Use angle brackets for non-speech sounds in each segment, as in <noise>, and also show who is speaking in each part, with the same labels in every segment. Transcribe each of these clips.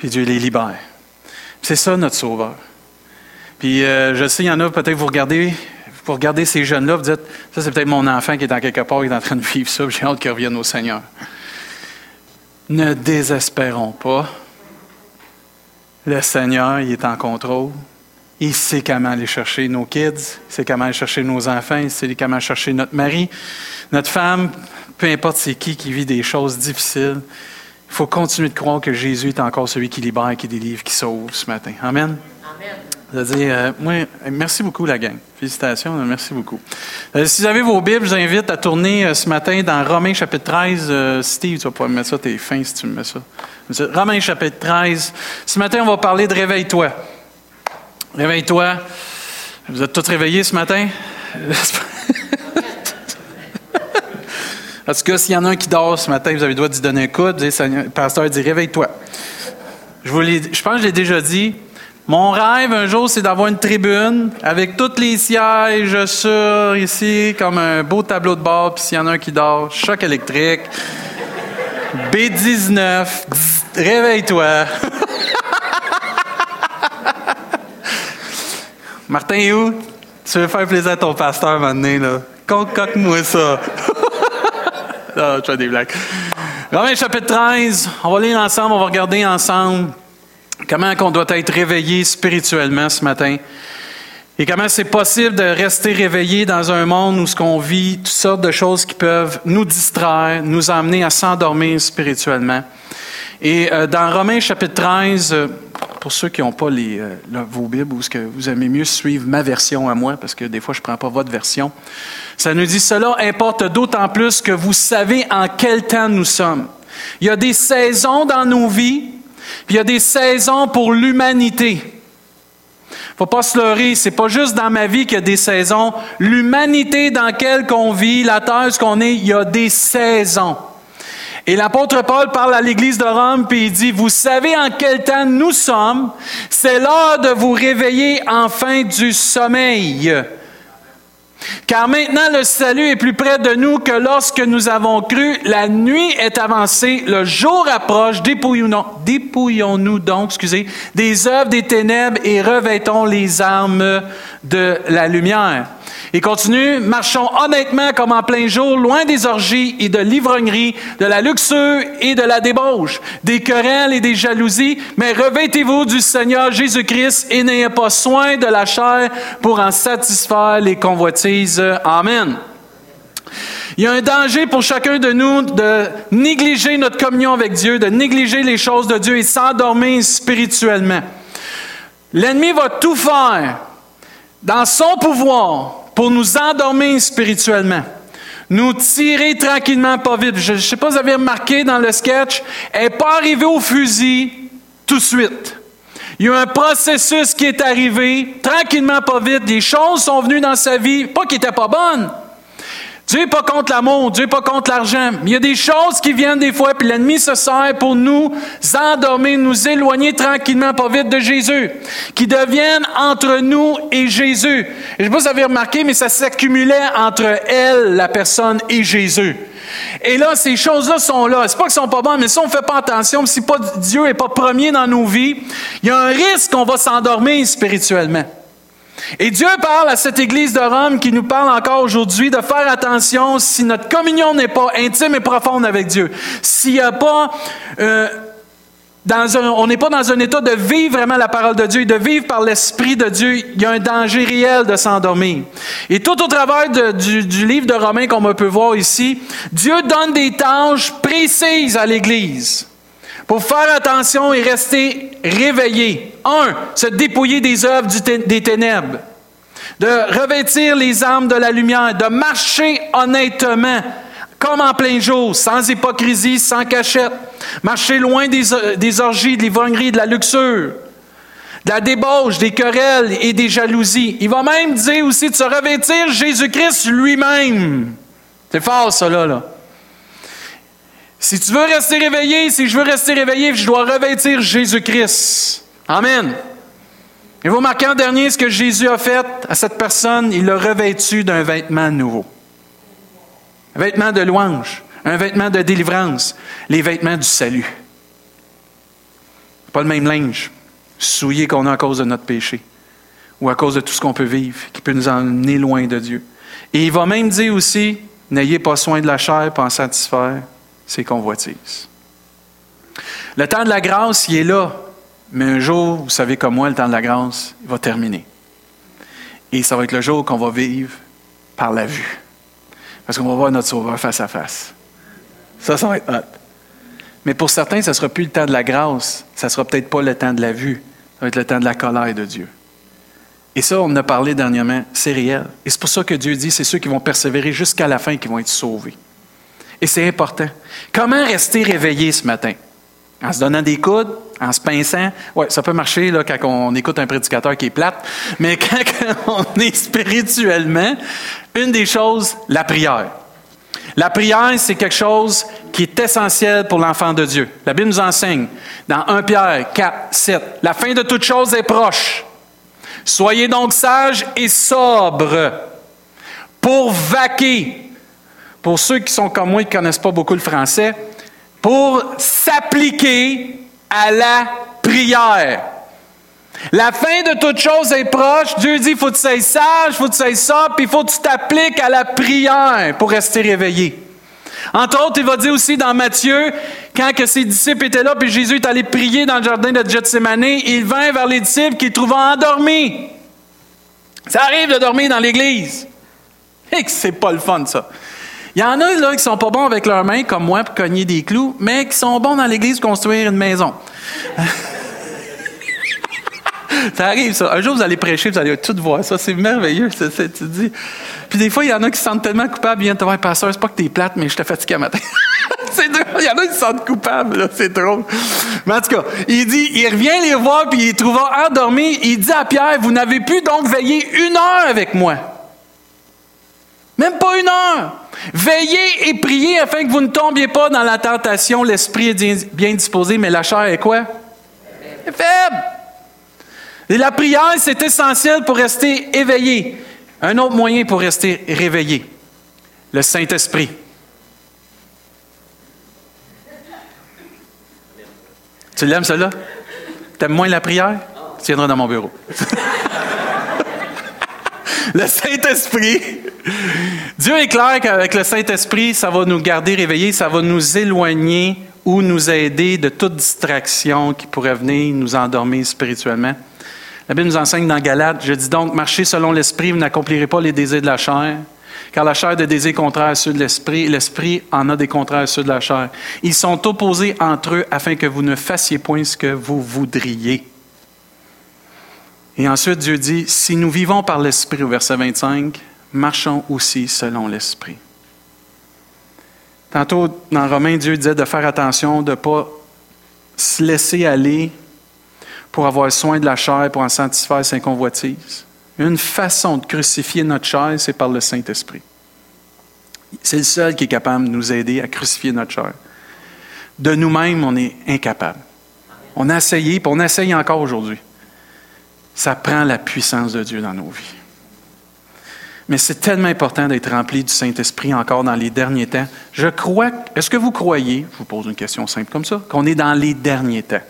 Speaker 1: puis Dieu les libère. C'est ça notre sauveur. Puis euh, je sais, il y en a peut-être vous regardez, vous regardez ces jeunes-là, vous dites, ça c'est peut-être mon enfant qui est en quelque part, qui est en train de vivre ça, j'ai hâte qu'il revienne au Seigneur. Ne désespérons pas. Le Seigneur, il est en contrôle. Il sait comment aller chercher nos kids, il sait comment aller chercher nos enfants, il sait comment aller chercher notre mari, notre femme, peu importe c'est qui qui vit des choses difficiles. Il faut continuer de croire que Jésus est encore celui qui libère, qui délivre, qui sauve ce matin. Amen. Amen. dire, euh, moi, merci beaucoup, la gang. Félicitations, merci beaucoup. Euh, si vous avez vos Bibles, je vous invite à tourner euh, ce matin dans Romains chapitre 13. Steve, tu vas pouvoir me mettre ça, t'es fin si tu me mets ça. Romains chapitre 13. Ce matin, on va parler de réveille-toi. Réveille-toi. Vous êtes tous réveillés ce matin? <laughs> Parce que s'il y en a un qui dort ce matin, vous avez le droit d'y donner un coup. Le pasteur dit Réveille-toi. Je, je pense que je l'ai déjà dit. Mon rêve un jour, c'est d'avoir une tribune avec tous les sièges sur ici, comme un beau tableau de bord. Puis s'il y en a un qui dort, choc électrique. B19, réveille-toi. <laughs> Martin, où? Tu veux faire plaisir à ton pasteur maintenant, là? Concocte-moi ça. <laughs> ah, tu fais des blagues. Romains chapitre 13, on va lire ensemble, on va regarder ensemble comment on doit être réveillé spirituellement ce matin. Et comment c'est possible de rester réveillé dans un monde où ce qu'on vit toutes sortes de choses qui peuvent nous distraire, nous amener à s'endormir spirituellement. Et euh, dans Romains chapitre 13, pour ceux qui n'ont pas les, euh, vos Bibles ou ce que vous aimez mieux suivre ma version à moi, parce que des fois je ne prends pas votre version, ça nous dit cela importe d'autant plus que vous savez en quel temps nous sommes. Il y a des saisons dans nos vies, puis il y a des saisons pour l'humanité. Faut pas se leurrer, c'est pas juste dans ma vie qu'il y a des saisons. L'humanité dans laquelle on vit, la terre, ce qu'on est, il y a des saisons. Et l'apôtre Paul parle à l'église de Rome, puis il dit, vous savez en quel temps nous sommes, c'est l'heure de vous réveiller enfin du sommeil. Car maintenant le salut est plus près de nous que lorsque nous avons cru. La nuit est avancée, le jour approche. Dépouillons-nous donc, excusez, des œuvres des ténèbres et revêtons les armes de la lumière. Il continue, marchons honnêtement comme en plein jour, loin des orgies et de l'ivrognerie, de la luxure et de la débauche, des querelles et des jalousies, mais revêtez-vous du Seigneur Jésus-Christ et n'ayez pas soin de la chair pour en satisfaire les convoitises. Amen. Il y a un danger pour chacun de nous de négliger notre communion avec Dieu, de négliger les choses de Dieu et s'endormir spirituellement. L'ennemi va tout faire dans son pouvoir pour nous endormir spirituellement. Nous tirer tranquillement, pas vite. Je ne sais pas si vous avez remarqué dans le sketch, elle n'est pas arrivée au fusil tout de suite. Il y a un processus qui est arrivé, tranquillement, pas vite. Des choses sont venues dans sa vie, pas qui n'étaient pas bonnes, Dieu n'est pas contre l'amour, Dieu n'est pas contre l'argent. Il y a des choses qui viennent des fois, puis l'ennemi se sert pour nous endormir, nous éloigner tranquillement, pas vite de Jésus, qui deviennent entre nous et Jésus. je ne sais pas si vous avez remarqué, mais ça s'accumulait entre elle, la personne, et Jésus. Et là, ces choses-là sont là. C'est pas qu'elles sont pas bonnes, mais si on ne fait pas attention, si pas, Dieu n'est pas premier dans nos vies, il y a un risque qu'on va s'endormir spirituellement. Et Dieu parle à cette Église de Rome qui nous parle encore aujourd'hui de faire attention si notre communion n'est pas intime et profonde avec Dieu. S'il n'y a pas... Euh, on n'est pas dans un état de vivre vraiment la parole de Dieu de vivre par l'Esprit de Dieu. Il y a un danger réel de s'endormir. Et tout au travers du, du, livre de Romains qu'on peut voir ici, Dieu donne des tâches précises à l'Église pour faire attention et rester réveillé. Un, se dépouiller des œuvres des ténèbres, de revêtir les armes de la lumière, de marcher honnêtement, comme en plein jour, sans hypocrisie, sans cachette, marcher loin des, des orgies, de l'ivrognerie, de la luxure, de la débauche, des querelles et des jalousies. Il va même dire aussi de se revêtir Jésus-Christ lui-même. C'est fort, ça, là. là. Si tu veux rester réveillé, si je veux rester réveillé, je dois revêtir Jésus-Christ. Amen. Et vous remarquez en dernier ce que Jésus a fait à cette personne, il l'a revêtu d'un vêtement nouveau. Un vêtement de louange, un vêtement de délivrance, les vêtements du salut. Pas le même linge souillé qu'on a à cause de notre péché ou à cause de tout ce qu'on peut vivre qui peut nous emmener loin de Dieu. Et il va même dire aussi, n'ayez pas soin de la chair pour en satisfaire ses convoitises. Le temps de la grâce, il est là. Mais un jour, vous savez comme moi, le temps de la grâce, il va terminer. Et ça va être le jour qu'on va vivre par la vue. Parce qu'on va voir notre Sauveur face à face. Ça, ça va être hot. Mais pour certains, ça ne sera plus le temps de la grâce. Ça ne sera peut-être pas le temps de la vue. Ça va être le temps de la colère de Dieu. Et ça, on en a parlé dernièrement, c'est réel. Et c'est pour ça que Dieu dit, c'est ceux qui vont persévérer jusqu'à la fin qui vont être sauvés. Et c'est important. Comment rester réveillé ce matin? En se donnant des coudes, en se pinçant. Oui, ça peut marcher là, quand on écoute un prédicateur qui est plate, mais <laughs> quand on est spirituellement, une des choses, la prière. La prière, c'est quelque chose qui est essentiel pour l'enfant de Dieu. La Bible nous enseigne dans 1 Pierre 4, 7, la fin de toute chose est proche. Soyez donc sages et sobres pour vaquer. Pour ceux qui sont comme moi et qui ne connaissent pas beaucoup le français, pour s'appliquer à la prière. La fin de toute chose est proche. Dieu dit, faut que tu sois sage, faut que tu sois ça, puis il faut que tu t'appliques à la prière pour rester réveillé. Entre autres, il va dire aussi dans Matthieu, quand que ses disciples étaient là, puis Jésus est allé prier dans le jardin de Gethsemane, il vint vers les disciples qu'il trouvait endormis. Ça arrive de dormir dans l'église. Et que c'est pas le fun, ça. Il y en a là qui sont pas bons avec leurs mains, comme moi, pour cogner des clous, mais qui sont bons dans l'église pour construire une maison. <laughs> ça arrive, ça. Un jour, vous allez prêcher, vous allez tout voir ça. C'est merveilleux, tu dis. Puis des fois, il y en a qui se sentent tellement coupables, ils viennent te voir, pasteur, c'est pas que t'es plate, mais je te fatigué à matin. <laughs> c'est drôle. Il y en a qui se sentent coupables, là. C'est drôle. Mais en tout cas, il dit, il revient les voir, puis il trouve endormi. Il dit à Pierre, vous n'avez pu donc veiller une heure avec moi. Même pas une heure. Veillez et priez afin que vous ne tombiez pas dans la tentation. L'esprit est bien disposé, mais la chair est quoi? Est faible. Et la prière, c'est essentiel pour rester éveillé. Un autre moyen pour rester réveillé, le Saint-Esprit. Tu l'aimes, cela? T'aimes moins la prière? Tu viendras dans mon bureau. <laughs> le Saint-Esprit. Dieu est clair qu'avec le Saint-Esprit, ça va nous garder réveillés, ça va nous éloigner ou nous aider de toute distraction qui pourrait venir nous endormir spirituellement. La Bible nous enseigne dans Galates, je dis donc, marchez selon l'Esprit, vous n'accomplirez pas les désirs de la chair, car la chair a des désirs contraires à ceux de l'Esprit, et l'Esprit en a des contraires à ceux de la chair. Ils sont opposés entre eux afin que vous ne fassiez point ce que vous voudriez. Et ensuite, Dieu dit, si nous vivons par l'Esprit, au verset 25, marchons aussi selon l'Esprit. Tantôt, dans Romains, Dieu disait de faire attention, de ne pas se laisser aller pour avoir soin de la chair, pour en satisfaire ses convoitises. Une façon de crucifier notre chair, c'est par le Saint-Esprit. C'est le seul qui est capable de nous aider à crucifier notre chair. De nous-mêmes, on est incapable. On a essayé, puis on essaye encore aujourd'hui ça prend la puissance de Dieu dans nos vies. Mais c'est tellement important d'être rempli du Saint-Esprit encore dans les derniers temps. Je crois, est-ce que vous croyez, je vous pose une question simple comme ça, qu'on est dans les derniers temps?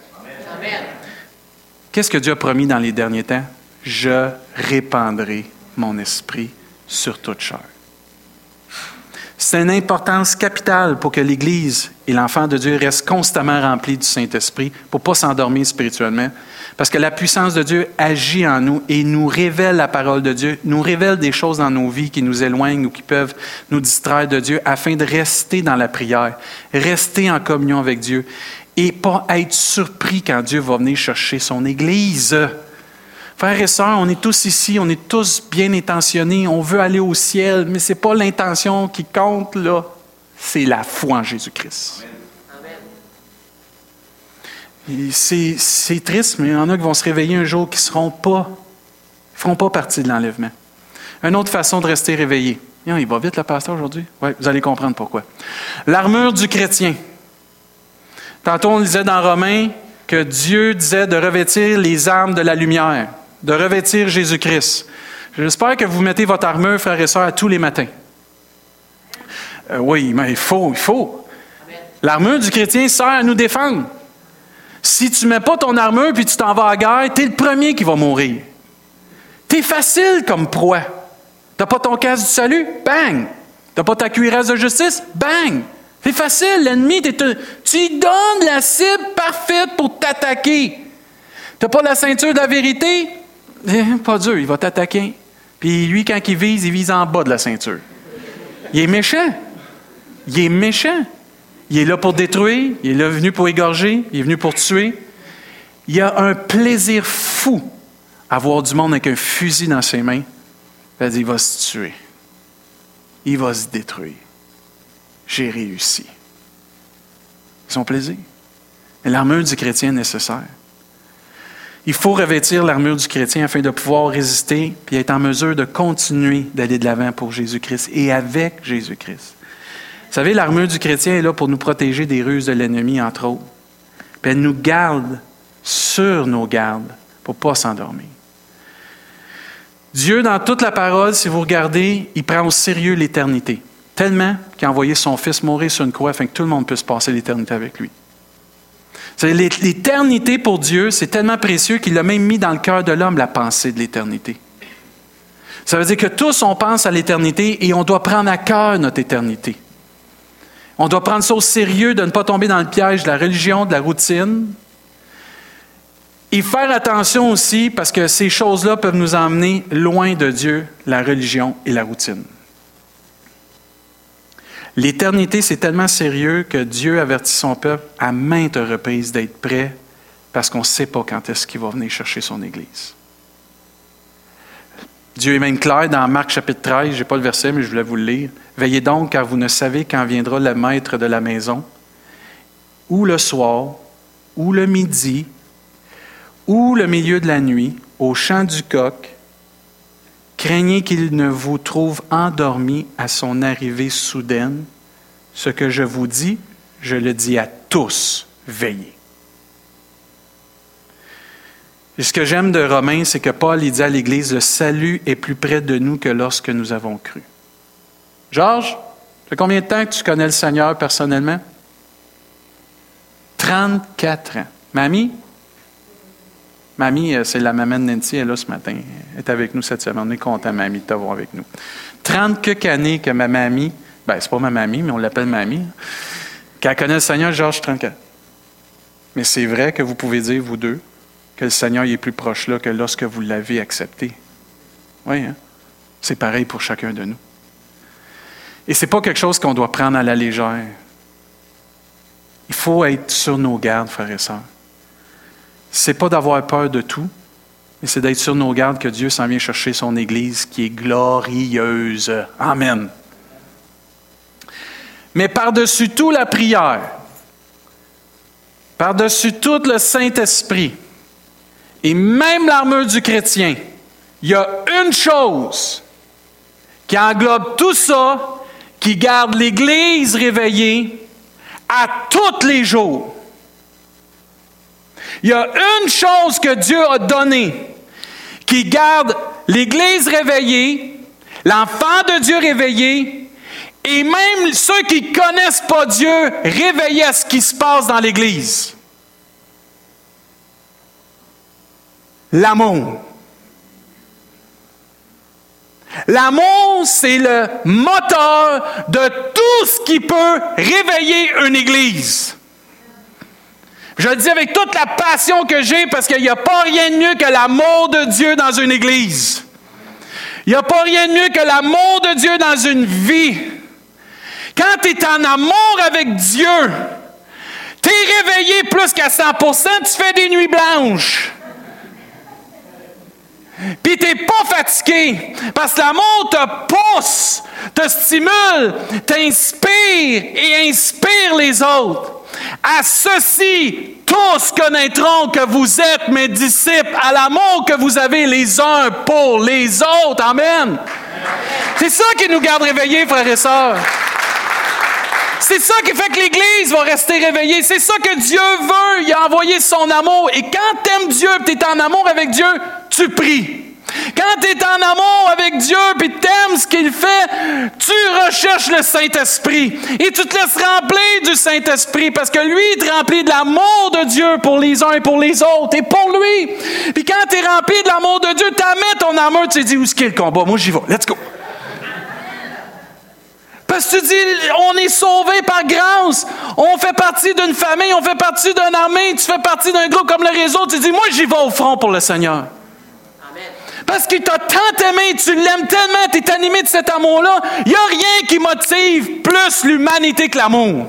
Speaker 1: Qu'est-ce que Dieu a promis dans les derniers temps? Je répandrai mon esprit sur toute chair. C'est une importance capitale pour que l'Église et l'enfant de Dieu restent constamment remplis du Saint-Esprit pour ne pas s'endormir spirituellement. Parce que la puissance de Dieu agit en nous et nous révèle la parole de Dieu, nous révèle des choses dans nos vies qui nous éloignent ou qui peuvent nous distraire de Dieu afin de rester dans la prière, rester en communion avec Dieu et pas être surpris quand Dieu va venir chercher son Église. Frères et sœurs, on est tous ici, on est tous bien intentionnés, on veut aller au ciel, mais ce n'est pas l'intention qui compte, là, c'est la foi en Jésus-Christ. C'est triste, mais il y en a qui vont se réveiller un jour qui ne seront pas, feront pas partie de l'enlèvement. Une autre façon de rester réveillé. Il va vite le pasteur aujourd'hui? Oui, vous allez comprendre pourquoi. L'armure du chrétien. Tantôt, on disait dans Romains que Dieu disait de revêtir les armes de la lumière de revêtir Jésus-Christ. J'espère que vous mettez votre armure, frères et sœurs, tous les matins. Euh, oui, mais il faut, il faut. L'armure du chrétien sert à nous défendre. Si tu ne mets pas ton armure puis tu t'en vas à guerre, tu es le premier qui va mourir. Tu es facile comme proie. Tu pas ton casque du salut? Bang! Tu pas ta cuirasse de justice? Bang! C'est facile, l'ennemi, tu lui donnes la cible parfaite pour t'attaquer. Tu pas la ceinture de la vérité? Eh, pas dur, il va t'attaquer. Puis lui, quand il vise, il vise en bas de la ceinture. Il est méchant. Il est méchant. Il est là pour détruire, il est là venu pour égorger, il est venu pour tuer. Il a un plaisir fou à voir du monde avec un fusil dans ses mains. Il, il va se tuer. Il va se détruire. J'ai réussi. Son plaisir. L'armure du chrétien est nécessaire. Il faut revêtir l'armure du chrétien afin de pouvoir résister et être en mesure de continuer d'aller de l'avant pour Jésus-Christ et avec Jésus-Christ. Vous savez, l'armure du chrétien est là pour nous protéger des ruses de l'ennemi, entre autres. Puis elle nous garde sur nos gardes pour ne pas s'endormir. Dieu, dans toute la parole, si vous regardez, il prend au sérieux l'éternité. Tellement qu'il a envoyé son Fils mourir sur une croix afin que tout le monde puisse passer l'éternité avec lui. L'éternité pour Dieu, c'est tellement précieux qu'il a même mis dans le cœur de l'homme la pensée de l'éternité. Ça veut dire que tous, on pense à l'éternité et on doit prendre à cœur notre éternité. On doit prendre ça au sérieux de ne pas tomber dans le piège de la religion, de la routine. Et faire attention aussi parce que ces choses-là peuvent nous emmener loin de Dieu, la religion et la routine. L'éternité, c'est tellement sérieux que Dieu avertit son peuple à maintes reprises d'être prêt parce qu'on ne sait pas quand est-ce qu'il va venir chercher son Église. Dieu est même clair dans Marc chapitre 13, je n'ai pas le verset, mais je voulais vous le lire. Veillez donc, car vous ne savez quand viendra le maître de la maison, ou le soir, ou le midi, ou le milieu de la nuit, au chant du coq. Craignez qu'il ne vous trouve endormi à son arrivée soudaine. Ce que je vous dis, je le dis à tous, veillez. Et ce que j'aime de Romains, c'est que Paul il dit à l'Église, le salut est plus près de nous que lorsque nous avons cru. Georges, ça combien de temps que tu connais le Seigneur personnellement? 34 ans. Mamie? Mamie, euh, c'est la maman de Nancy, elle est là ce matin. Elle est avec nous cette semaine. On est content, mamie, de t'avoir avec nous. 30 quelques années que ma mamie, ben, c'est pas ma mamie, mais on l'appelle mamie, qu'elle connaît le Seigneur, Georges, 34. Mais c'est vrai que vous pouvez dire, vous deux, que le Seigneur est plus proche là que lorsque vous l'avez accepté. Oui, hein? c'est pareil pour chacun de nous. Et ce n'est pas quelque chose qu'on doit prendre à la légère. Il faut être sur nos gardes, frères et sœurs. Ce n'est pas d'avoir peur de tout, mais c'est d'être sur nos gardes que Dieu s'en vient chercher son Église qui est glorieuse. Amen. Mais par-dessus tout la prière, par-dessus tout le Saint-Esprit, et même l'armure du chrétien, il y a une chose qui englobe tout ça, qui garde l'Église réveillée à tous les jours. Il y a une chose que Dieu a donnée qui garde l'Église réveillée, l'enfant de Dieu réveillé, et même ceux qui ne connaissent pas Dieu réveillés à ce qui se passe dans l'Église. l'amour. L'amour, c'est le moteur de tout ce qui peut réveiller une Église. Je le dis avec toute la passion que j'ai parce qu'il n'y a pas rien de mieux que l'amour de Dieu dans une Église. Il n'y a pas rien de mieux que l'amour de Dieu dans une vie. Quand tu es en amour avec Dieu, tu es réveillé plus qu'à 100% tu fais des nuits blanches. Puis tu n'es pas fatigué parce que l'amour te pousse, te stimule, t'inspire et inspire les autres. À ceci, tous connaîtront que vous êtes mes disciples, à l'amour que vous avez les uns pour les autres. Amen. C'est ça qui nous garde réveillés, frères et sœurs. C'est ça qui fait que l'Église va rester réveillée. C'est ça que Dieu veut. Il a envoyé son amour. Et quand tu aimes Dieu, tu es en amour avec Dieu, tu pries. Quand tu es en amour avec Dieu puis t'aimes ce qu'il fait, tu recherches le Saint-Esprit et tu te laisses remplir du Saint-Esprit parce que lui, il te remplit de l'amour de Dieu pour les uns et pour les autres et pour lui. Puis quand tu es rempli de l'amour de Dieu, tu amènes ton amour, tu te dis où le combat? Moi, j'y vais. Let's go. Parce que tu dis, on est sauvé par grâce. On fait partie d'une famille, on fait partie d'une armée, tu fais partie d'un groupe comme le réseau. Tu dis, moi, j'y vais au front pour le Seigneur. Parce qu'il t'a tant aimé, tu l'aimes tellement, tu es animé de cet amour-là. Il n'y a rien qui motive plus l'humanité que l'amour.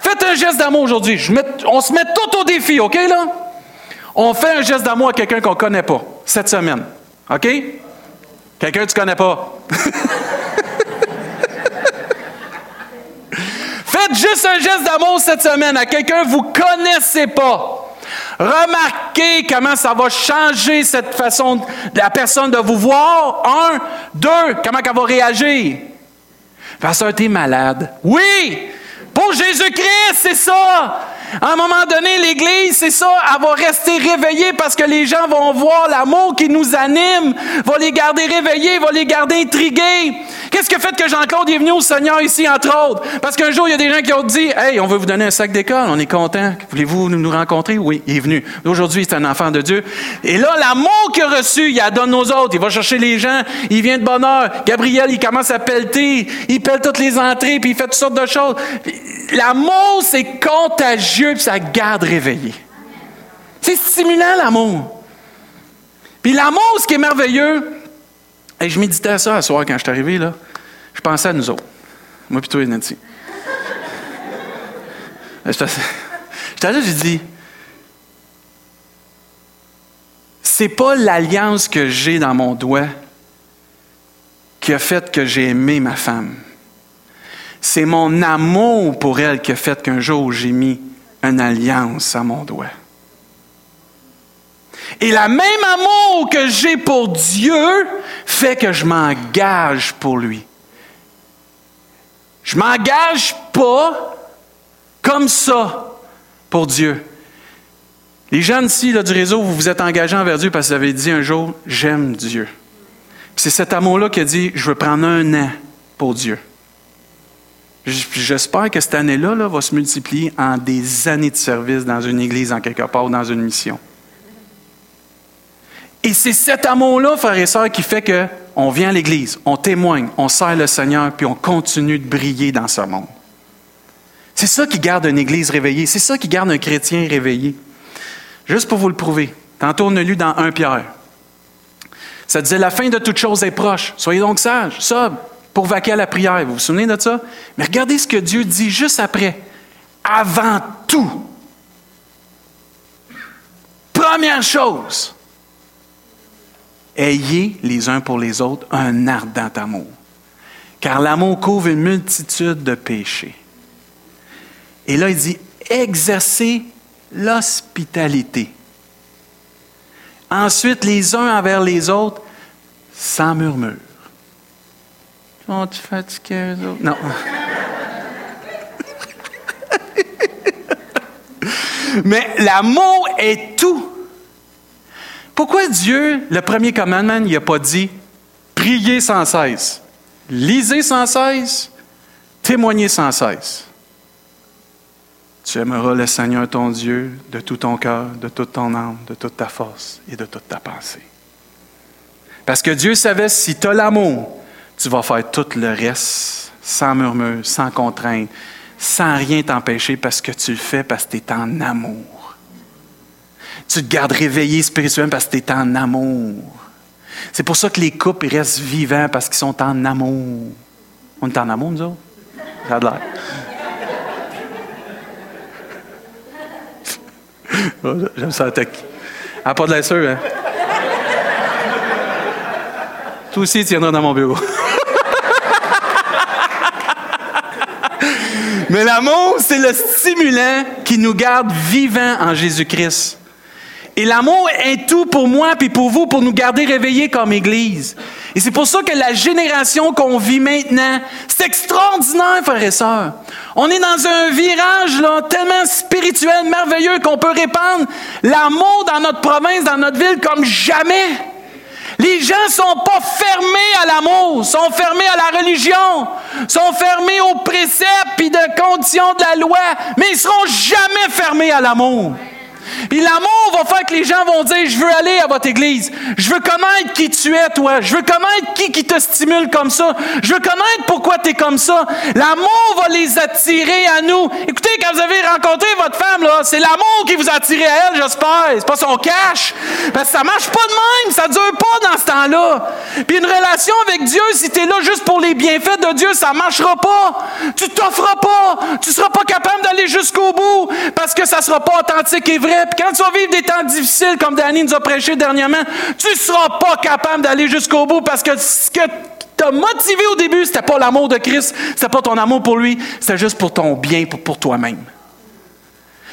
Speaker 1: Faites un geste d'amour aujourd'hui. On se met tout au défi, OK, là? On fait un geste d'amour à quelqu'un qu'on ne connaît pas cette semaine. OK? Quelqu'un que tu ne connais pas. <laughs> Juste un geste d'amour cette semaine à quelqu'un que vous connaissez pas. Remarquez comment ça va changer cette façon de la personne de vous voir. Un, deux, comment elle va réagir. Pasteur, t'es malade. Oui! Pour Jésus-Christ, c'est ça! À un moment donné, l'Église, c'est ça, elle va rester réveillée parce que les gens vont voir l'amour qui nous anime, va les garder réveillés, va les garder intrigués. Qu'est-ce que fait que Jean-Claude est venu au Seigneur ici, entre autres? Parce qu'un jour, il y a des gens qui ont dit, Hey, on veut vous donner un sac d'école, on est content. Voulez-vous nous rencontrer? Oui, il est venu. Aujourd'hui, c'est un enfant de Dieu. Et là, l'amour qu'il a reçu, il a donné aux autres. Il va chercher les gens, il vient de bonne heure. Gabriel, il commence à pelleter, il pèle toutes les entrées, puis il fait toutes sortes de choses. L'amour, c'est contagieux, puis ça garde réveillé. C'est stimulant, l'amour. Puis l'amour, ce qui est merveilleux, et je méditais à ça ce soir quand je suis arrivé, là. Je pensais à nous autres. Moi plutôt et Nancy. J'étais là, j'ai dit, c'est pas l'alliance que j'ai dans mon doigt qui a fait que j'ai aimé ma femme. C'est mon amour pour elle qui a fait qu'un jour j'ai mis une alliance à mon doigt. Et la même amour que j'ai pour Dieu fait que je m'engage pour lui. Je m'engage pas comme ça pour Dieu. Les jeunes ici là, du réseau, vous vous êtes engagés envers Dieu parce que vous avez dit un jour, j'aime Dieu. C'est cet amour-là qui a dit, je veux prendre un an pour Dieu. J'espère que cette année-là va se multiplier en des années de service dans une église, en quelque part, dans une mission. Et c'est cet amour-là, frères et sœurs, qui fait qu'on vient à l'église, on témoigne, on sert le Seigneur, puis on continue de briller dans ce monde. C'est ça qui garde une église réveillée, c'est ça qui garde un chrétien réveillé. Juste pour vous le prouver, tantôt on a lu dans 1 Pierre. Ça disait la fin de toute chose est proche. Soyez donc sages, sobres, pour vaquer à la prière. Vous vous souvenez de ça? Mais regardez ce que Dieu dit juste après. Avant tout. Première chose. Ayez les uns pour les autres un ardent amour. Car l'amour couvre une multitude de péchés. Et là, il dit, exercez l'hospitalité. Ensuite, les uns envers les autres, sans murmure. Sont-tu fatigués, eux autres? Non. <laughs> Mais l'amour est tout. Pourquoi Dieu, le premier commandement, il n'a pas dit priez sans cesse, lisez sans cesse, témoignez sans cesse? Tu aimeras le Seigneur ton Dieu de tout ton cœur, de toute ton âme, de toute ta force et de toute ta pensée. Parce que Dieu savait si tu as l'amour, tu vas faire tout le reste sans murmure, sans contrainte, sans rien t'empêcher parce que tu le fais parce que tu es en amour. Tu te gardes réveillé spirituellement parce que tu es en amour. C'est pour ça que les couples restent vivants parce qu'ils sont en amour. On est en amour, nous autres? A. <laughs> Oh, j'aime ça attaquer. Ah, pas de la hein? Toi aussi, tu dans mon bureau. <laughs> Mais l'amour, c'est le stimulant qui nous garde vivants en Jésus-Christ. Et l'amour est tout pour moi puis pour vous pour nous garder réveillés comme Église. Et c'est pour ça que la génération qu'on vit maintenant, c'est extraordinaire, frères et sœurs. On est dans un virage là, tellement spirituel, merveilleux, qu'on peut répandre l'amour dans notre province, dans notre ville comme jamais. Les gens sont pas fermés à l'amour, sont fermés à la religion, sont fermés aux préceptes et de conditions de la loi, mais ils seront jamais fermés à l'amour. Puis l'amour va faire que les gens vont dire, je veux aller à votre église. Je veux connaître qui tu es, toi. Je veux connaître qui qui te stimule comme ça. Je veux connaître pourquoi tu es comme ça. L'amour va les attirer à nous. Écoutez, quand vous avez rencontré votre femme, c'est l'amour qui vous a attiré à elle, j'espère. C'est pas son cash. Parce que ça marche pas de même. Ça dure pas dans ce temps-là. Puis une relation avec Dieu, si tu es là juste pour les bienfaits de Dieu, ça marchera pas. Tu t'offres pas. Tu seras pas capable d'aller jusqu'au bout parce que ça sera pas authentique et vrai quand tu vas vivre des temps difficiles, comme Danny nous a prêché dernièrement, tu ne seras pas capable d'aller jusqu'au bout parce que ce que t'a motivé au début, c'était pas l'amour de Christ, c'était pas ton amour pour lui, c'était juste pour ton bien, pour, toi-même.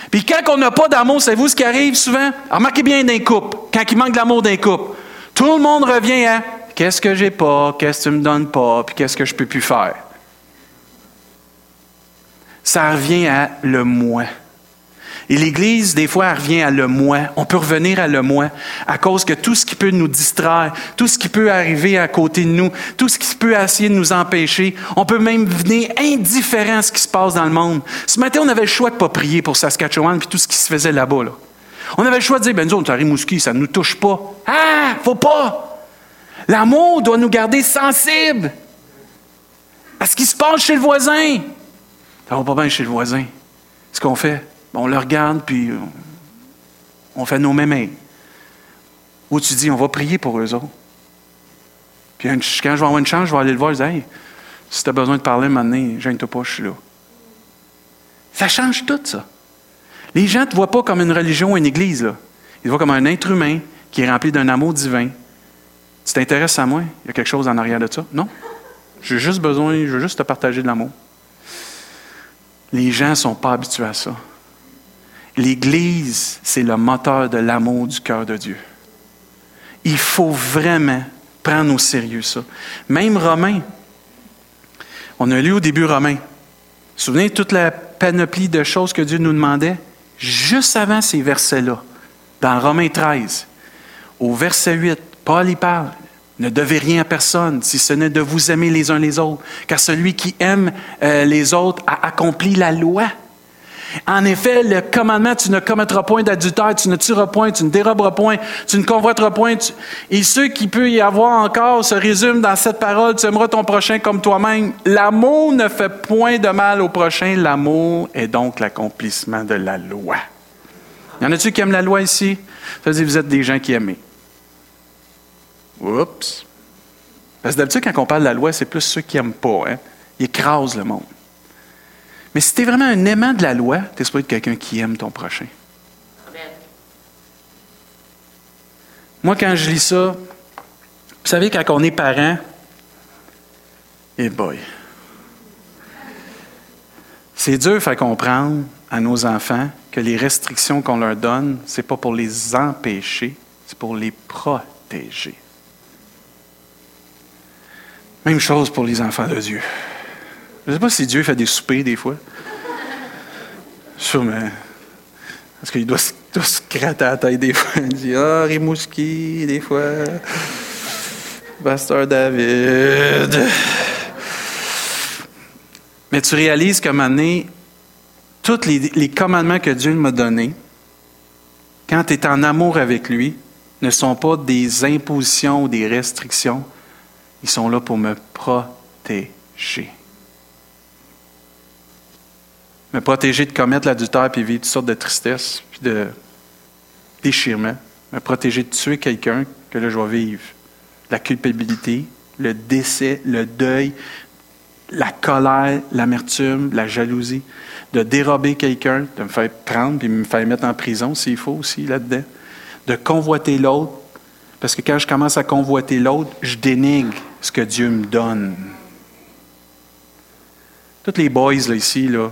Speaker 1: Puis quand on n'a pas d'amour, savez-vous ce qui arrive souvent? Remarquez bien d'un couple, quand il manque d'amour d'un couple, tout le monde revient à qu'est-ce que j'ai pas, qu'est-ce que tu me donnes pas, puis qu'est-ce que je peux plus faire? Ça revient à le moi. Et l'Église, des fois, elle revient à le moi. On peut revenir à le moi à cause que tout ce qui peut nous distraire, tout ce qui peut arriver à côté de nous, tout ce qui peut essayer de nous empêcher, on peut même venir indifférent à ce qui se passe dans le monde. Ce matin, on avait le choix de ne pas prier pour Saskatchewan puis tout ce qui se faisait là-bas. Là. On avait le choix de dire, ben nous, on est ça ne nous touche pas. Ah, faut pas! L'amour doit nous garder sensibles à ce qui se passe chez le voisin. Ça va pas bien chez le voisin. Ce qu'on fait, on le regarde, puis on fait nos mêmes. Ou tu dis, on va prier pour eux autres. Puis quand je vais avoir une chance, je vais aller le voir et dire, si tu as besoin de parler maintenant, gêne-toi pas, je suis là. Ça change tout, ça. Les gens ne te voient pas comme une religion ou une église. Là. Ils te voient comme un être humain qui est rempli d'un amour divin. Tu t'intéresses à moi? Il y a quelque chose en arrière de ça? Non. J'ai juste besoin, je veux juste te partager de l'amour. Les gens ne sont pas habitués à ça. L'Église, c'est le moteur de l'amour du cœur de Dieu. Il faut vraiment prendre au sérieux ça. Même Romain, on a lu au début Romain. Souvenez toute la panoplie de choses que Dieu nous demandait? Juste avant ces versets-là, dans Romains 13, au verset 8, Paul y parle. Ne devez rien à personne, si ce n'est de vous aimer les uns les autres, car celui qui aime euh, les autres a accompli la loi. En effet, le commandement, tu ne commettras point d'adultère, tu ne tueras point, tu ne déroberas point, tu ne convoiteras point. Et ce qui peut y avoir encore se résume dans cette parole, tu aimeras ton prochain comme toi-même. L'amour ne fait point de mal au prochain, l'amour est donc l'accomplissement de la loi. Y en a-tu qui aiment la loi ici? Ça veut dire vous êtes des gens qui aiment. Oups. Parce que d'habitude, quand on parle de la loi, c'est plus ceux qui n'aiment pas. Hein? Ils écrasent le monde. Mais si tu es vraiment un aimant de la loi, tu es supposé être quelqu'un qui aime ton prochain. Moi, quand je lis ça, vous savez, quand on est parent, et eh boy, c'est dur de faire comprendre à nos enfants que les restrictions qu'on leur donne, ce n'est pas pour les empêcher, c'est pour les protéger. Même chose pour les enfants de Dieu. Je ne sais pas si Dieu fait des soupers des fois. Sûrement. Parce qu'il doit, se gratter la tête des fois. Il dit Ah, Rimouski, des fois. Pasteur David. Mais tu réalises qu'à un tous les, les commandements que Dieu m'a donnés, quand tu es en amour avec lui, ne sont pas des impositions ou des restrictions. Ils sont là pour me protéger me protéger de commettre l'adultère puis vivre toutes sortes de tristesse puis de déchirement. Me protéger de tuer quelqu'un que là, je vais vivre. La culpabilité, le décès, le deuil, la colère, l'amertume, la jalousie. De dérober quelqu'un, de me faire prendre puis me faire mettre en prison s'il faut aussi là-dedans. De convoiter l'autre. Parce que quand je commence à convoiter l'autre, je dénigre ce que Dieu me donne. Tous les boys là, ici, là,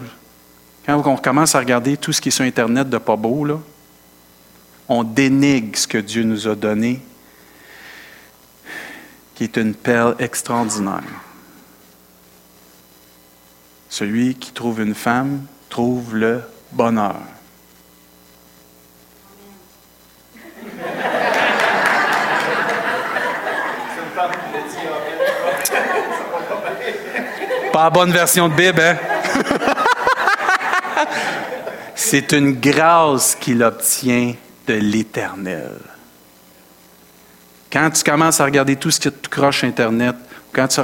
Speaker 1: quand on commence à regarder tout ce qui est sur Internet de pas beau, on dénigre ce que Dieu nous a donné, qui est une perle extraordinaire. Celui qui trouve une femme trouve le bonheur. Pas la bonne version de Bible, hein? C'est une grâce qu'il obtient de l'Éternel. Quand tu commences à regarder tout ce qui te croche Internet, quand tu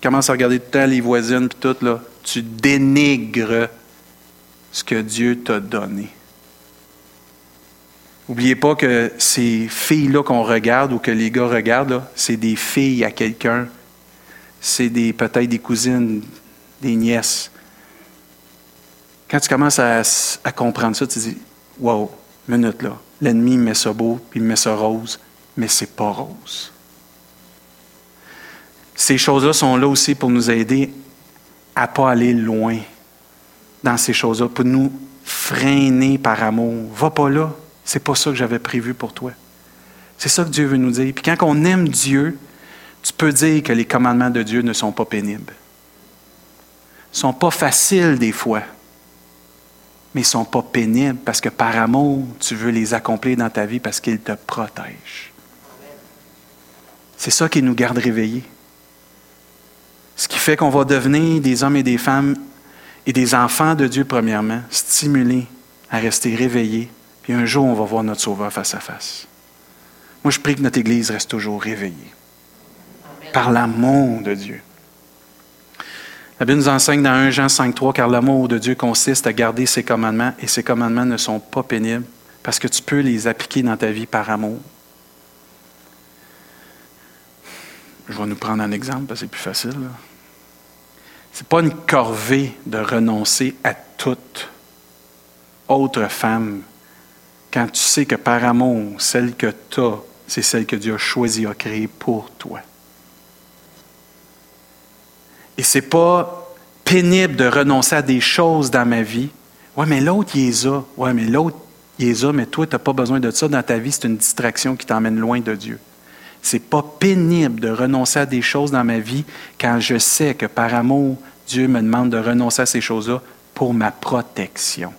Speaker 1: commences, à regarder tout le temps les voisines et tout, là, tu dénigres ce que Dieu t'a donné. N'oubliez pas que ces filles-là qu'on regarde ou que les gars regardent, c'est des filles à quelqu'un. C'est peut-être des cousines, des nièces. Quand tu commences à, comprendre ça, tu dis Wow, minute là, l'ennemi met ça beau, puis il met ça rose, mais c'est pas rose. Ces choses-là sont là aussi pour nous aider à ne pas aller loin dans ces choses-là, pour nous freiner par amour. Va pas là. C'est pas ça que j'avais prévu pour toi. C'est ça que Dieu veut nous dire. Puis quand on aime Dieu, tu peux dire que les commandements de Dieu ne sont pas pénibles. Ils ne sont pas faciles des fois, mais ils ne sont pas pénibles parce que par amour, tu veux les accomplir dans ta vie parce qu'ils te protègent. C'est ça qui nous garde réveillés. Ce qui fait qu'on va devenir des hommes et des femmes et des enfants de Dieu, premièrement, stimulés à rester réveillés. Puis un jour, on va voir notre Sauveur face à face. Moi, je prie que notre Église reste toujours réveillée par l'amour de Dieu. La Bible nous enseigne dans 1 Jean 5.3 car l'amour de Dieu consiste à garder ses commandements et ses commandements ne sont pas pénibles parce que tu peux les appliquer dans ta vie par amour. Je vais nous prendre un exemple parce que c'est plus facile. Ce n'est pas une corvée de renoncer à toute autre femme quand tu sais que par amour, celle que tu as, c'est celle que Dieu a choisie, a créée pour toi. Et ce n'est pas pénible de renoncer à des choses dans ma vie. Oui, mais l'autre, il les a. Oui, mais l'autre, il les a, mais toi, tu n'as pas besoin de ça dans ta vie. C'est une distraction qui t'emmène loin de Dieu. C'est pas pénible de renoncer à des choses dans ma vie quand je sais que par amour, Dieu me demande de renoncer à ces choses-là pour ma protection.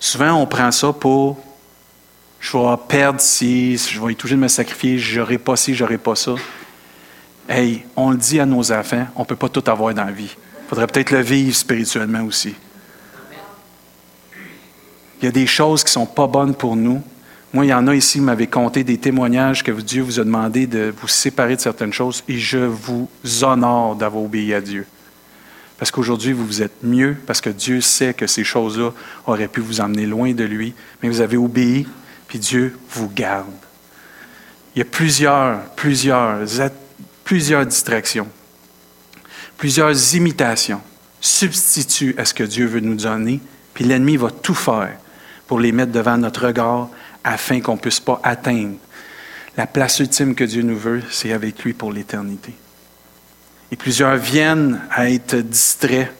Speaker 1: Souvent, on prend ça pour je vais perdre si, je vais être obligé de me sacrifier, j'aurai pas ci, j'aurai pas ça. Hey, on le dit à nos enfants, on ne peut pas tout avoir dans la vie. Il faudrait peut-être le vivre spirituellement aussi. Il y a des choses qui ne sont pas bonnes pour nous, moi, il y en a ici qui m'avaient compté des témoignages que Dieu vous a demandé de vous séparer de certaines choses et je vous honore d'avoir obéi à Dieu. Parce qu'aujourd'hui, vous vous êtes mieux, parce que Dieu sait que ces choses-là auraient pu vous emmener loin de lui, mais vous avez obéi, puis Dieu vous garde. Il y a plusieurs, plusieurs, plusieurs distractions, plusieurs imitations, substituts à ce que Dieu veut nous donner, puis l'ennemi va tout faire pour les mettre devant notre regard afin qu'on ne puisse pas atteindre. La place ultime que Dieu nous veut, c'est avec lui pour l'éternité. Et plusieurs viennent à être distraits,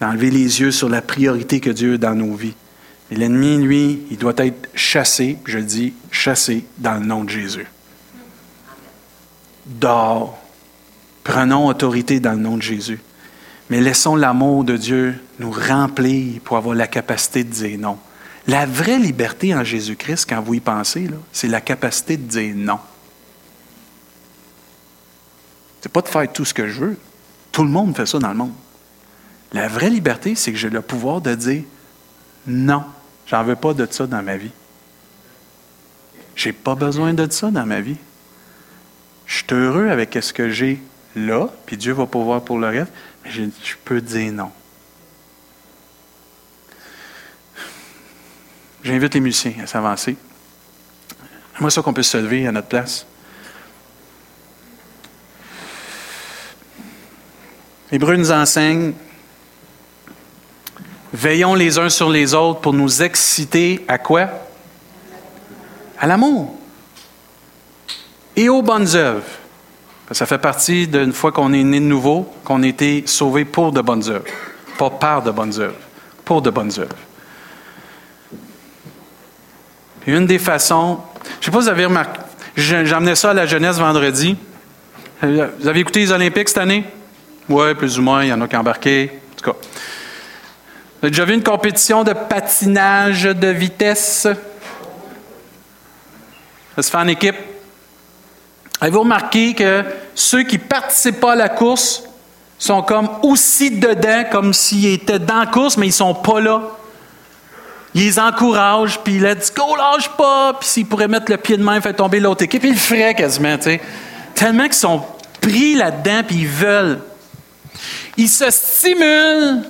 Speaker 1: d'enlever les yeux sur la priorité que Dieu a dans nos vies. Mais l'ennemi, lui, il doit être chassé, je dis, chassé dans le nom de Jésus. Dors. Prenons autorité dans le nom de Jésus. Mais laissons l'amour de Dieu nous remplir pour avoir la capacité de dire non. La vraie liberté en Jésus-Christ, quand vous y pensez, c'est la capacité de dire non. C'est pas de faire tout ce que je veux. Tout le monde fait ça dans le monde. La vraie liberté, c'est que j'ai le pouvoir de dire non, j'en veux pas de ça dans ma vie. J'ai pas besoin de ça dans ma vie. Je suis heureux avec ce que j'ai là, puis Dieu va pouvoir pour le reste, mais je peux dire non. J'invite les musiciens à s'avancer. J'aimerais ça qu'on puisse se lever à notre place. Hébreu nous enseigne Veillons les uns sur les autres pour nous exciter à quoi? À l'amour et aux bonnes œuvres. Ça fait partie d'une fois qu'on est né de nouveau, qu'on a été sauvé pour de bonnes œuvres. Pas par de bonnes œuvres, pour de bonnes œuvres une des façons, je ne sais pas si vous avez remarqué, j'emmenais ça à la jeunesse vendredi. Vous avez écouté les Olympiques cette année? Oui, plus ou moins, il y en a qui ont embarqué. En tout cas. Vous avez déjà vu une compétition de patinage de vitesse? Ça se fait en équipe? Avez-vous remarqué que ceux qui ne participent pas à la course sont comme aussi dedans, comme s'ils étaient dans la course, mais ils ne sont pas là? Ils encouragent, puis let's go, lâche pas, puis s'ils pourraient mettre le pied de main, faire tomber l'autre équipe, ils le feraient quasiment. Tellement qu'ils sont pris là-dedans, puis ils veulent. Ils se stimulent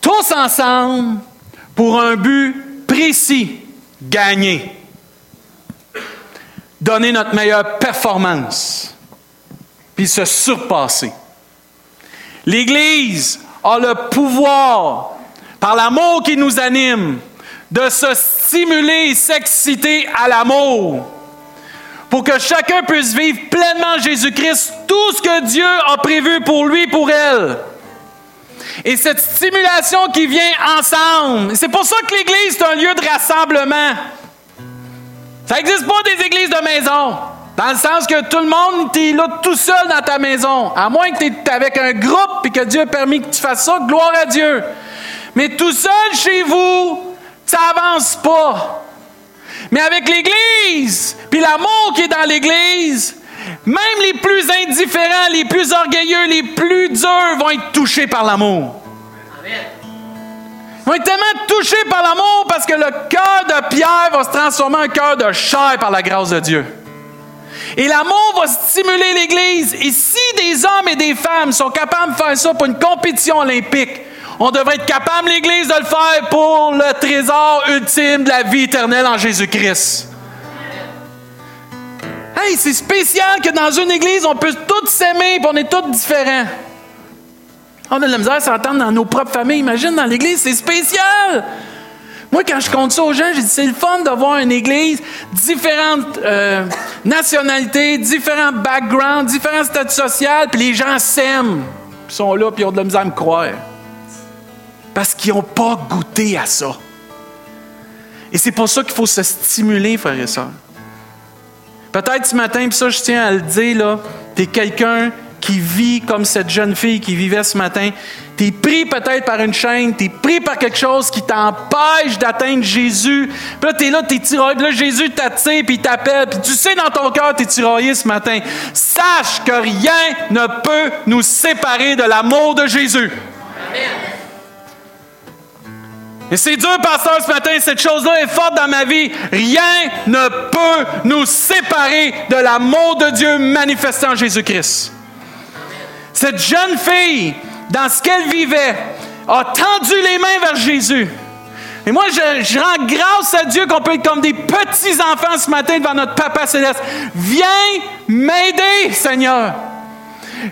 Speaker 1: tous ensemble pour un but précis, gagner. Donner notre meilleure performance, puis se surpasser. L'Église a le pouvoir, par l'amour qui nous anime, de se stimuler et s'exciter à l'amour pour que chacun puisse vivre pleinement Jésus-Christ, tout ce que Dieu a prévu pour lui, pour elle. Et cette stimulation qui vient ensemble, c'est pour ça que l'Église est un lieu de rassemblement. Ça n'existe pas des églises de maison. Dans le sens que tout le monde, tu es là tout seul dans ta maison. À moins que tu es avec un groupe et que Dieu a permis que tu fasses ça, gloire à Dieu. Mais tout seul chez vous, ça avance pas. Mais avec l'Église, puis l'amour qui est dans l'Église, même les plus indifférents, les plus orgueilleux, les plus durs vont être touchés par l'amour. Ils vont être tellement touchés par l'amour parce que le cœur de Pierre va se transformer en cœur de chair par la grâce de Dieu. Et l'amour va stimuler l'Église. Et si des hommes et des femmes sont capables de faire ça pour une compétition olympique, on devrait être capable, l'Église, de le faire pour le trésor ultime de la vie éternelle en Jésus-Christ. Hey, c'est spécial que dans une Église, on peut tous s'aimer et on est tous différents. On a de la misère à s'entendre dans nos propres familles. Imagine dans l'Église, c'est spécial. Moi, quand je compte ça aux gens, j'ai dit c'est le fun d'avoir une église, différentes euh, nationalités, différents backgrounds, différents statuts sociaux, puis les gens s'aiment. Ils sont là, puis ils ont de la misère à me croire. Parce qu'ils n'ont pas goûté à ça. Et c'est pour ça qu'il faut se stimuler, frères et sœurs. Peut-être ce matin, puis ça, je tiens à le dire, là, tu es quelqu'un qui vit comme cette jeune fille qui vivait ce matin. Tu es pris peut-être par une chaîne, tu es pris par quelque chose qui t'empêche d'atteindre Jésus. Puis là, tu es là, tu es tiraillé. Là, Jésus t'attire, puis il t'appelle. Puis tu sais dans ton cœur, tu es tiraillé ce matin. Sache que rien ne peut nous séparer de l'amour de Jésus. Et c'est dur, pasteur, ce matin, cette chose-là est forte dans ma vie. Rien ne peut nous séparer de l'amour de Dieu manifesté en Jésus-Christ. Cette jeune fille, dans ce qu'elle vivait, a tendu les mains vers Jésus. Et moi, je, rends grâce à Dieu qu'on peut être comme des petits-enfants ce matin devant notre Papa Céleste. Viens m'aider, Seigneur.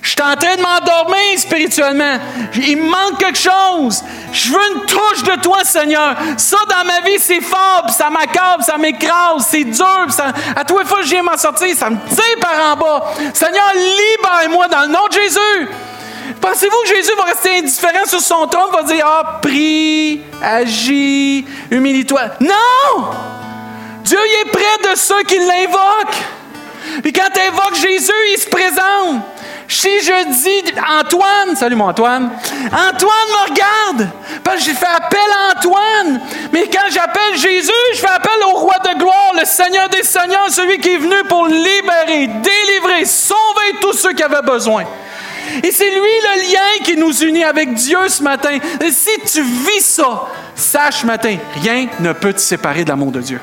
Speaker 1: Je suis en train de m'endormir spirituellement. Il me manque quelque chose. Je veux une touche de toi, Seigneur. Ça, dans ma vie, c'est fort, ça m'accable, ça m'écrase, c'est dur. À tous les fois que je viens m'en sortir, ça me tire par en bas. Seigneur, libère-moi dans le nom de Jésus. Pensez-vous que Jésus va rester indifférent sur son trône, va dire Ah, prie, agis, humilie-toi Non Dieu il est près de ceux qui l'invoquent. Puis quand tu invoques Jésus, il se présente. Si je dis Antoine, salut mon Antoine, Antoine me regarde, parce que j'ai fait appel à Antoine. Mais quand j'appelle Jésus, je fais appel au roi de gloire, le Seigneur des Seigneurs, celui qui est venu pour libérer, délivrer, sauver tous ceux qui avaient besoin. Et c'est lui le lien qui nous unit avec Dieu ce matin. Et si tu vis ça, sache matin, rien ne peut te séparer de l'amour de Dieu.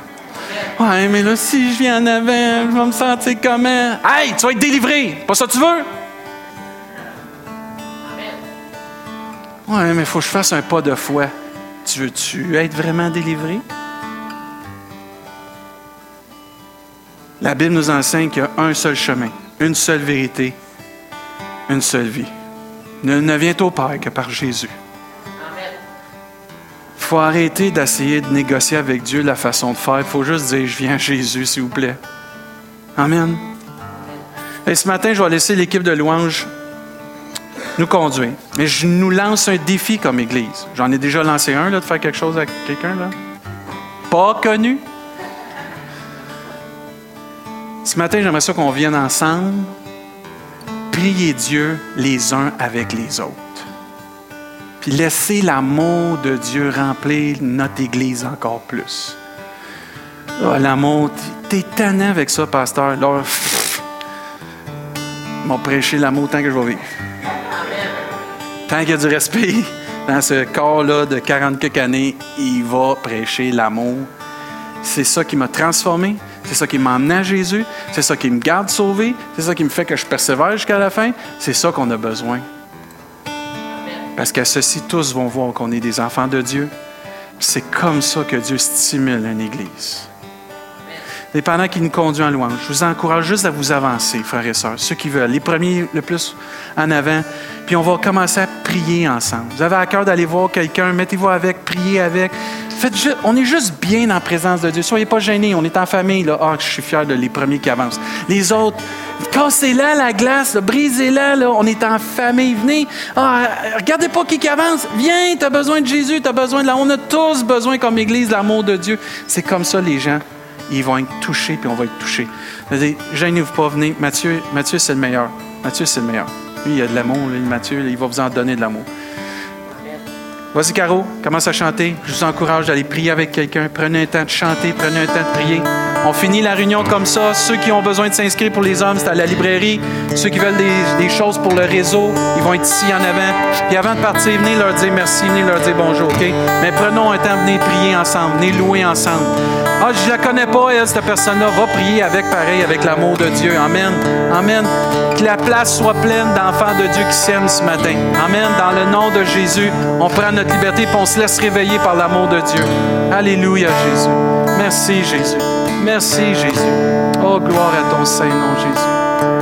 Speaker 1: Ouais, mais là, si je viens en avant, je vais me sentir comment? Hey, tu vas être délivré. Pas ça que tu veux? Ouais, mais il faut que je fasse un pas de foi. Tu veux-tu être vraiment délivré? La Bible nous enseigne qu'il y a un seul chemin, une seule vérité, une seule vie. Ne, ne vient au Père que par Jésus. Il faut arrêter d'essayer de négocier avec Dieu la façon de faire. Il faut juste dire, je viens à Jésus, s'il vous plaît. Amen. Et ce matin, je vais laisser l'équipe de louanges nous conduire. Mais je nous lance un défi comme Église. J'en ai déjà lancé un, là, de faire quelque chose avec quelqu'un, là. Pas connu. Ce matin, j'aimerais ça qu'on vienne ensemble prier Dieu les uns avec les autres. Puis laisser l'amour de Dieu remplir notre Église encore plus. Oh, l'amour, t'es tannant avec ça, pasteur. m'ont prêché l'amour tant que je vais vivre. Tant qu'il y a du respect dans ce corps-là de 40 quelques années, il va prêcher l'amour. C'est ça qui m'a transformé. C'est ça qui m'a emmené à Jésus. C'est ça qui me garde sauvé. C'est ça qui me fait que je persévère jusqu'à la fin. C'est ça qu'on a besoin. Parce qu'à ceci, tous vont voir qu'on est des enfants de Dieu. C'est comme ça que Dieu stimule une Église. Et pendant qu'il nous conduit en louange, je vous encourage juste à vous avancer, frères et sœurs, ceux qui veulent, les premiers le plus en avant. Puis on va commencer à prier ensemble. Vous avez à cœur d'aller voir quelqu'un, mettez-vous avec, priez avec. Faites on est juste bien en présence de Dieu. Soyez pas gênés, on est en famille. Là. Ah, je suis fier de les premiers qui avancent. Les autres, cassez-la la glace, brisez-la. Là. On est en famille. Venez. Ah, regardez pas qui, qui avance. Viens, tu as besoin de Jésus, tu as besoin de la. On a tous besoin comme Église de l'amour de Dieu. C'est comme ça les gens ils vont être touchés, puis on va être touchés. Gênez-vous pas, venez. Mathieu, Mathieu c'est le meilleur. Mathieu, c'est le meilleur. Lui, il a de l'amour, Mathieu, il va vous en donner de l'amour. Vas-y, Caro, commence à chanter. Je vous encourage d'aller prier avec quelqu'un. Prenez un temps de chanter, prenez un temps de prier. On finit la réunion comme ça. Ceux qui ont besoin de s'inscrire pour les hommes, c'est à la librairie. Ceux qui veulent des, choses pour le réseau, ils vont être ici en avant. Puis avant de partir, venez leur dire merci, venez leur dire bonjour, OK? Mais prenons un temps, venez prier ensemble, venez louer ensemble. Ah, je la connais pas, elle, cette personne-là. Va prier avec, pareil, avec l'amour de Dieu. Amen. Amen. Que la place soit pleine d'enfants de Dieu qui s'aiment ce matin. Amen. Dans le nom de Jésus, on prend notre liberté et on se laisse réveiller par l'amour de Dieu. Alléluia, Jésus. Merci, Jésus. Merci, Jésus. Oh, gloire à ton Saint-Nom, Jésus.